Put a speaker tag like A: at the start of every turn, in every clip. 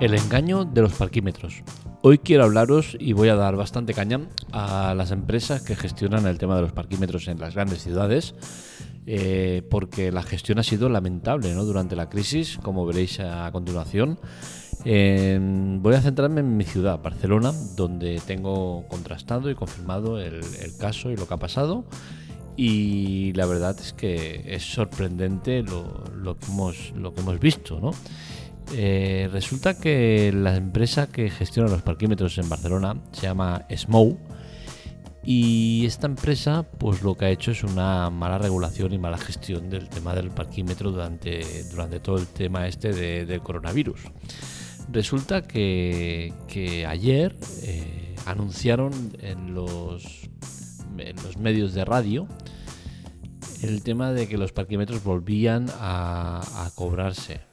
A: El engaño de los parquímetros. Hoy quiero hablaros y voy a dar bastante caña a las empresas que gestionan el tema de los parquímetros en las grandes ciudades, eh, porque la gestión ha sido lamentable ¿no? durante la crisis, como veréis a continuación. voy a centrarme en mi ciudad, Barcelona, donde tengo contrastado y confirmado el, caso y lo que ha pasado. Y la verdad es que es sorprendente lo, que, hemos, lo que hemos visto, ¿no? Eh, resulta que la empresa que gestiona los parquímetros en Barcelona se llama Smow y esta empresa pues lo que ha hecho es una mala regulación y mala gestión del tema del parquímetro durante, durante todo el tema este del coronavirus. Resulta que, ayer eh, anunciaron en los medios de radio el tema de que los parquímetros volvían a cobrarse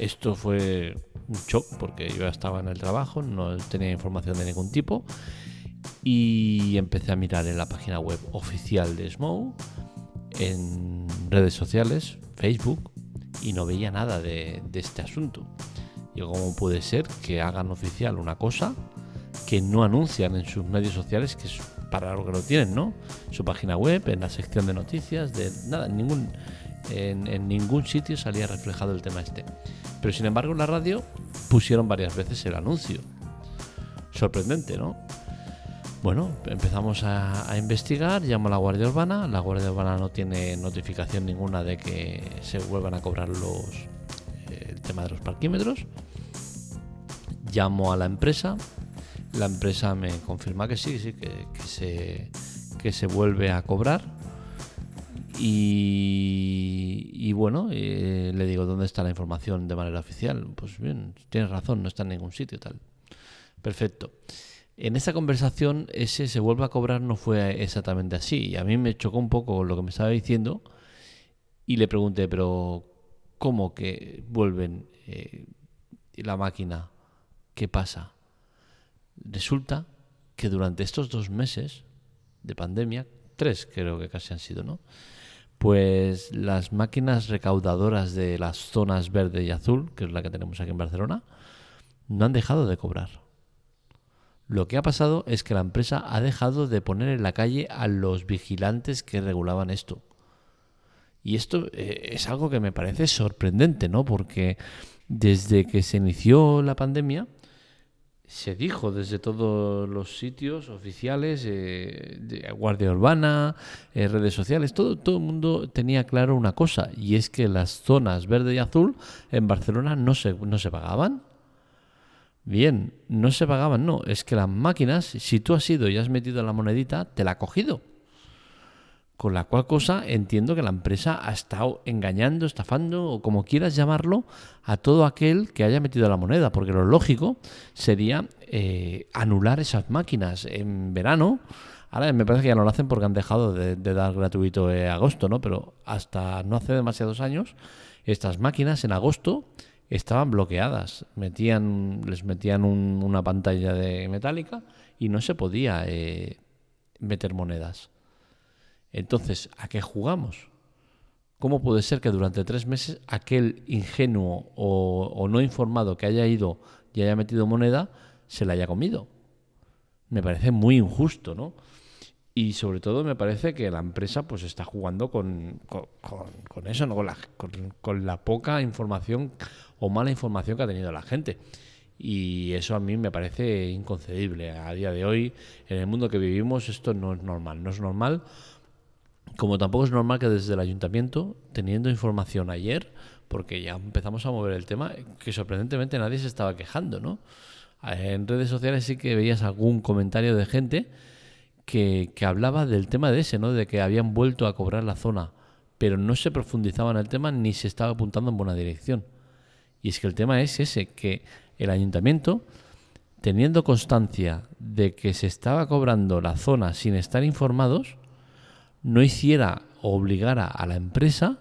A: esto fue un shock porque yo estaba en el trabajo, no tenía información de ningún tipo y empecé a mirar en la página web oficial de Smoke, en redes sociales, Facebook, y no veía nada de, este asunto. Y cómo puede ser que hagan oficial una cosa que no anuncian en sus medios sociales, que es para lo que lo tienen, ¿no? Su página web, en la sección de noticias, de nada, ningún, en, ningún sitio salía reflejado el tema este. Pero sin embargo en la radio pusieron varias veces el anuncio. Sorprendente, ¿no? Bueno, empezamos a, investigar, llamo a la Guardia Urbana, la Guardia Urbana no tiene notificación ninguna de que se vuelvan a cobrar los el tema de los parquímetros. Llamo a la empresa, la empresa me confirma que sí, sí, que, se, que se vuelve a cobrar y, bueno, eh, le digo, ¿dónde está la información de manera oficial? Pues bien, tienes razón, no está en ningún sitio tal. Perfecto. En esa conversación, ese se vuelve a cobrar no fue exactamente así. Y a mí me chocó un poco lo que me estaba diciendo y le pregunté, pero ¿cómo que vuelven eh, la máquina? ¿Qué pasa? Resulta que durante estos dos meses de pandemia, tres creo que casi han sido, ¿no? Pues las máquinas recaudadoras de las zonas verde y azul, que es la que tenemos aquí en Barcelona, no han dejado de cobrar. Lo que ha pasado es que la empresa ha dejado de poner en la calle a los vigilantes que regulaban esto. Y esto eh, es algo que me parece sorprendente, ¿no? Porque desde que se inició la pandemia, se dijo desde todos los sitios oficiales, eh, de Guardia Urbana, eh, redes sociales, todo, todo el mundo tenía claro una cosa, y es que las zonas verde y azul en Barcelona no se, no se pagaban. Bien, no se pagaban, no, es que las máquinas, si tú has ido y has metido la monedita, te la ha cogido. Con la cual cosa entiendo que la empresa ha estado engañando, estafando o como quieras llamarlo a todo aquel que haya metido la moneda, porque lo lógico sería eh, anular esas máquinas en verano. Ahora me parece que ya no lo hacen porque han dejado de, dar gratuito en agosto, ¿no? Pero hasta no hace demasiados años, estas máquinas en agosto estaban bloqueadas. Metían, les metían una pantalla de metálica y no se podía eh, meter monedas. Entonces, ¿a qué jugamos? ¿Cómo puede ser que durante tres meses aquel ingenuo o, no informado que haya ido y haya metido moneda se la haya comido? Me parece muy injusto, ¿no? Y sobre todo me parece que la empresa pues está jugando con, eso, ¿no? con la poca información o mala información que ha tenido la gente. Y eso a mí me parece inconcebible. A día de hoy, en el mundo que vivimos, esto no es normal. No es normal como tampoco es normal que desde el ayuntamiento, teniendo información ayer, porque ya empezamos a mover el tema, que sorprendentemente nadie se estaba quejando, ¿no? En redes sociales sí que veías algún comentario de gente que, que hablaba del tema de ese, ¿no? De que habían vuelto a cobrar la zona, pero no se profundizaba en el tema ni se estaba apuntando en buena dirección. Y es que el tema es ese, que el ayuntamiento, teniendo constancia de que se estaba cobrando la zona sin estar informados, no hiciera o obligara a la empresa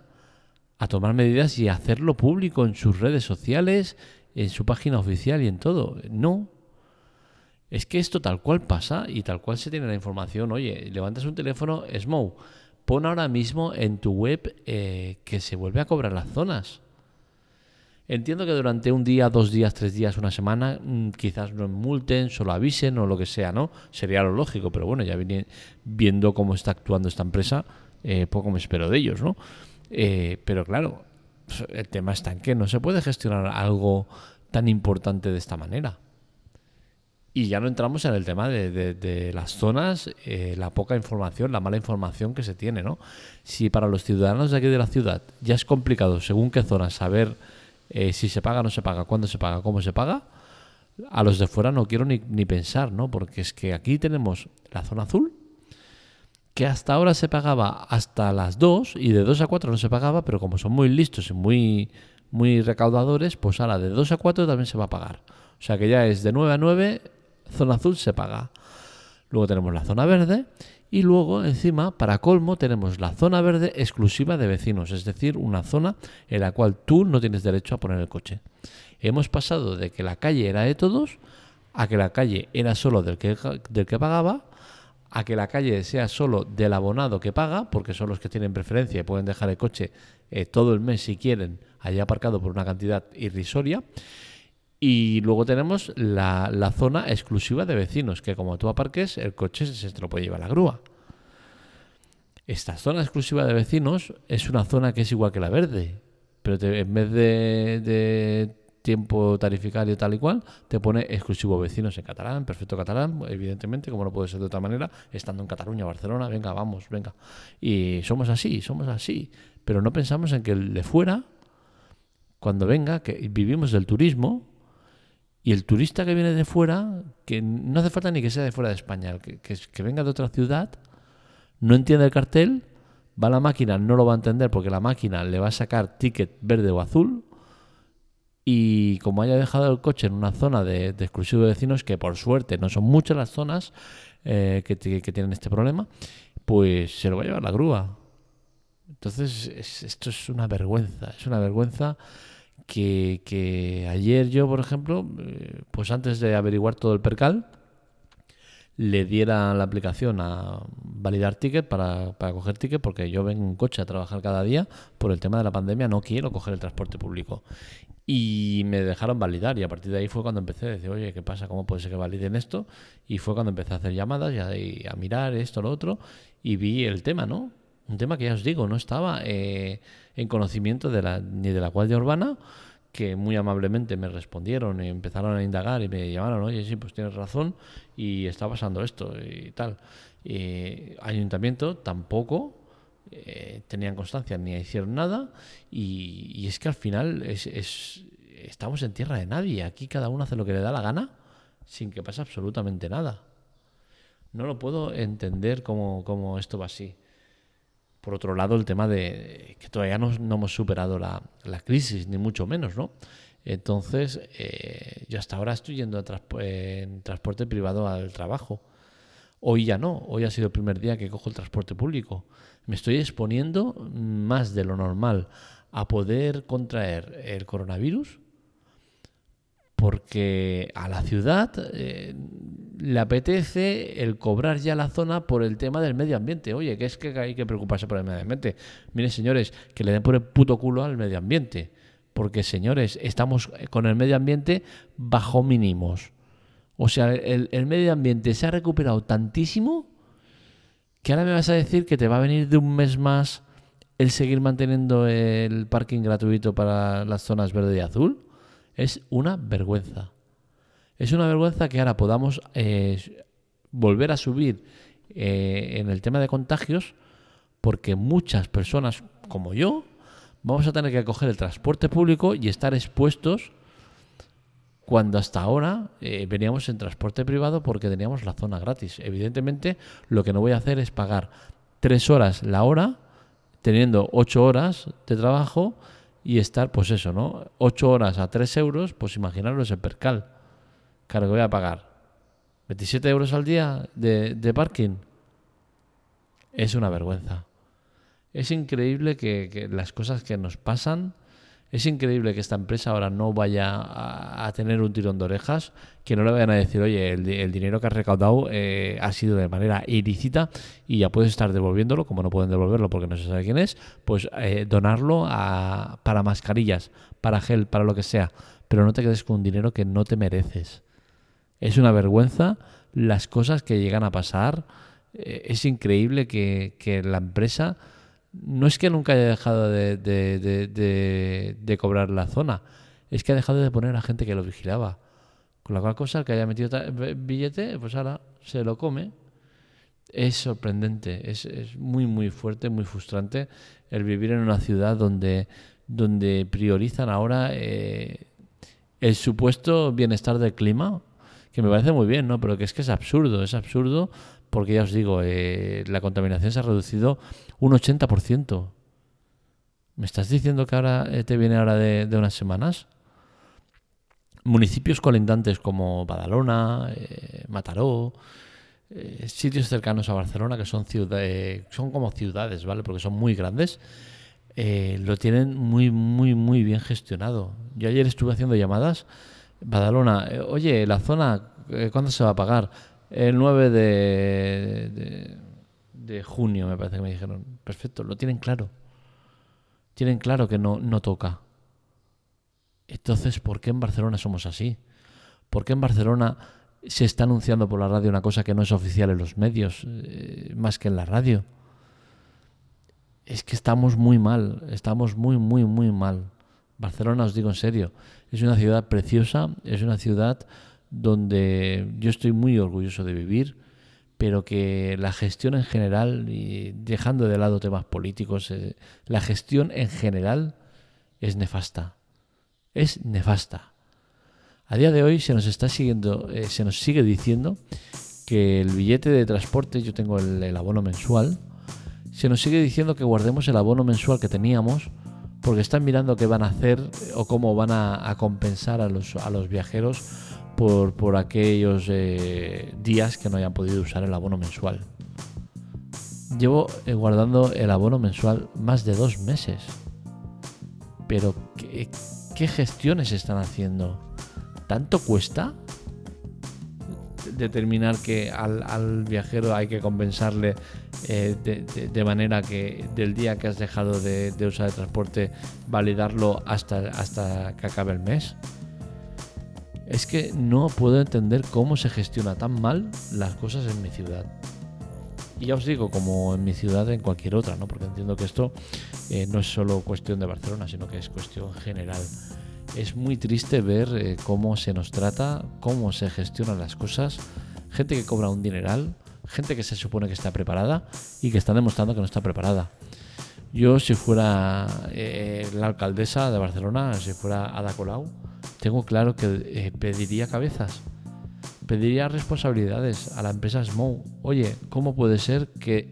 A: a tomar medidas y hacerlo público en sus redes sociales, en su página oficial y en todo. No. Es que esto tal cual pasa y tal cual se tiene la información. Oye, levantas un teléfono, Smoke, pon ahora mismo en tu web eh, que se vuelve a cobrar las zonas. Entiendo que durante un día, dos días, tres días, una semana, mm, quizás no multen, solo avisen o lo que sea, ¿no? Sería lo lógico, pero bueno, ya viene viendo cómo está actuando esta empresa, eh, poco me espero de ellos, ¿no? Eh, pero claro, el tema está en que no se puede gestionar algo tan importante de esta manera. Y ya no entramos en el tema de, las zonas, eh, la poca información, la mala información que se tiene, ¿no? Si para los ciudadanos de aquí de la ciudad ya es complicado, según qué zona, saber eh, si se paga, no se paga, cuándo se paga, cómo se paga, a los de fuera no quiero ni, pensar, ¿no? Porque es que aquí tenemos la zona azul, que hasta ahora se pagaba hasta las 2 y de 2 a 4 no se pagaba, pero como son muy listos y muy, muy recaudadores, pues ahora de 2 a 4 también se va a pagar. O sea que ya es de 9 a 9, zona azul se paga. Luego tenemos la zona verde y luego, encima, para colmo, tenemos la zona verde exclusiva de vecinos, es decir, una zona en la cual tú no tienes derecho a poner el coche. Hemos pasado de que la calle era de todos a que la calle era solo del que, del que pagaba, a que la calle sea solo del abonado que paga, porque son los que tienen preferencia y pueden dejar el coche eh, todo el mes si quieren allá aparcado por una cantidad irrisoria. Y luego tenemos la, zona exclusiva de vecinos, que como tú aparques, el coche se te lo puede llevar la grúa. Esta zona exclusiva de vecinos es una zona que es igual que la verde, pero en vez de, tiempo tarifario tal y cual, te pone exclusivo vecinos en catalán, perfecto catalán, evidentemente, como no puede ser de otra manera, estando en Cataluña, Barcelona, venga, vamos, venga. Y somos así, somos así, pero no pensamos en que el de fuera, cuando venga, que vivimos del turismo, y el turista que viene de fuera, que no hace falta ni que sea de fuera de España, que, que, venga de otra ciudad, no entiende el cartel, va a la máquina, no lo va a entender porque la máquina le va a sacar ticket verde o azul. Y como haya dejado el coche en una zona de, exclusivo de vecinos, que por suerte no son muchas las zonas eh, que, que, tienen este problema, pues se lo va a llevar la grúa. Entonces, esto es una vergüenza, es una vergüenza que, ayer yo, por ejemplo, eh, pues antes de averiguar todo el percal, le diera la aplicación a validar ticket para, para coger ticket, porque yo vengo en coche a trabajar cada día, por el tema de la pandemia no quiero coger el transporte público. Y me dejaron validar y a partir de ahí fue cuando empecé a decir, oye, ¿qué pasa? ¿Cómo puede ser que validen esto? Y fue cuando empecé a hacer llamadas y a, mirar esto, lo otro, y vi el tema, ¿no? Un tema que ya os digo, no estaba eh, en conocimiento de la, ni de la Guardia Urbana, que muy amablemente me respondieron y empezaron a indagar y me llamaron, oye, sí, pues tienes razón y está pasando esto y tal. Y ayuntamiento tampoco eh, tenían constancia ni hicieron nada y, es que al final es, es, estamos en tierra de nadie. Aquí cada uno hace lo que le da la gana sin que pase absolutamente nada. No lo puedo entender cómo, cómo esto va así. Por otro lado, el tema de que todavía no, hemos superado la, crisis, ni mucho menos, ¿no? Entonces, eh, yo hasta ahora estoy yendo en transporte privado al trabajo. Hoy ya no, hoy ha sido el primer día que cojo el transporte público. Me estoy exponiendo más de lo normal a poder contraer el coronavirus porque a la ciudad eh, le apetece el cobrar ya la zona por el tema del medio ambiente. Oye, que es que hay que preocuparse por el medio ambiente. Miren, señores, que le den por el puto culo al medio ambiente. Porque, señores, estamos con el medio ambiente bajo mínimos. O sea, el, el medio ambiente se ha recuperado tantísimo que ahora me vas a decir que te va a venir de un mes más el seguir manteniendo el parking gratuito para las zonas verde y azul. Es una vergüenza. Es una vergüenza que ahora podamos eh, volver a subir eh, en el tema de contagios porque muchas personas como yo vamos a tener que coger el transporte público y estar expuestos cuando hasta ahora eh, veníamos en transporte privado porque teníamos la zona gratis. Evidentemente, lo que no voy a hacer es pagar tres horas la hora, teniendo ocho horas de trabajo y estar, pues eso, ¿no? Ocho horas a tres euros, pues imaginaros el percal. Claro que voy a pagar. 27 euros al día de, de parking. Es una vergüenza. Es increíble que, las cosas que nos pasan Es increíble que esta empresa ahora no vaya a, tener un tirón de orejas, que no le vayan a decir, oye, el, dinero que has recaudado eh, ha sido de manera ilícita y ya puedes estar devolviéndolo, como no pueden devolverlo porque no se sabe quién es, pues eh, donarlo a, para mascarillas, para gel, para lo que sea, pero no te quedes con un dinero que no te mereces. Es una vergüenza las cosas que llegan a pasar. Eh, es increíble que la empresa no es que nunca haya dejado de, cobrar la zona, es que ha dejado de poner a gente que lo vigilaba. Con la cual cosa, el que haya metido billete, pues ahora se lo come. Es sorprendente, es, muy, muy fuerte, muy frustrante el vivir en una ciudad donde, donde priorizan ahora eh, el supuesto bienestar del clima, que me parece muy bien, ¿no? Pero que es que es absurdo, es absurdo porque ya os digo, eh, la contaminación se ha reducido un 80%. ¿Me estás diciendo que ahora eh, te viene ahora de, unas semanas? Municipios colindantes como Badalona, eh, Mataró, sitios cercanos a Barcelona que son, ciudades, son como ciudades, ¿vale? Porque son muy grandes. lo tienen muy, muy, muy bien gestionado. Yo ayer estuve haciendo llamadas. Badalona, oye, la zona, ¿cuándo se va a pagar? El 9 de, de, junio, me parece que me dijeron. Perfecto, lo tienen claro. Tienen claro que no, no toca. Entonces, ¿por qué en Barcelona somos así? ¿Por qué en Barcelona se está anunciando por la radio una cosa que no es oficial en los medios, eh, más que en la radio? Es que estamos muy mal, estamos muy, muy, muy mal. Barcelona, os digo en serio, es una ciudad preciosa, es una ciudad donde yo estoy muy orgulloso de vivir, pero que la gestión en general, y dejando de lado temas políticos, eh, la gestión en general es nefasta. Es nefasta. A día de hoy se nos está siguiendo, eh, se nos sigue diciendo que el billete de transporte, yo tengo el, abono mensual, se nos sigue diciendo que guardemos el abono mensual que teníamos porque están mirando qué van a hacer o cómo van a, a compensar a los, a los viajeros por, aquellos eh, días que no hayan podido usar el abono mensual. Llevo eh, guardando el abono mensual más de dos meses. Pero, ¿qué, gestiones están haciendo? ¿Tanto cuesta? determinar que al, viajero hay que compensarle eh, de, manera que del día que has dejado de, usar el transporte validarlo hasta, hasta que acabe el mes es que no puedo entender cómo se gestiona tan mal las cosas en mi ciudad. Y ya os digo, como en mi ciudad, en cualquier otra, ¿no? Porque entiendo que esto eh, no es solo cuestión de Barcelona, sino que es cuestión general. Es muy triste ver eh, cómo se nos trata, cómo se gestionan las cosas. Gente que cobra un dineral, gente que se supone que está preparada y que está demostrando que no está preparada. Yo, si fuera eh, la alcaldesa de Barcelona, si fuera Ada Colau, tengo claro que eh, pediría cabezas, pediría responsabilidades a la empresa Smoke. Oye, ¿cómo puede ser que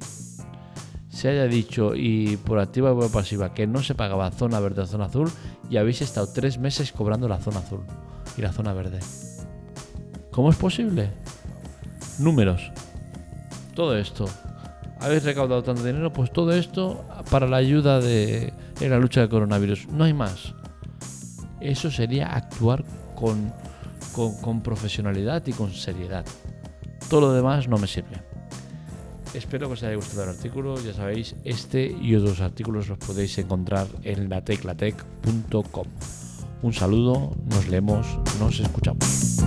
A: se haya dicho y por activa y por pasiva que no se pagaba zona verde o zona azul y habéis estado tres meses cobrando la zona azul y la zona verde? ¿Cómo es posible? Números. Todo esto. ¿Habéis recaudado tanto dinero? Pues todo esto para la ayuda de, en la lucha del coronavirus. No hay más. Eso sería actuar con, con, profesionalidad y con seriedad. Todo lo demás no me sirve. Espero que os haya gustado el artículo. Ya sabéis, este y otros artículos los podéis encontrar en lateclatec.com. Un saludo, nos leemos, nos escuchamos.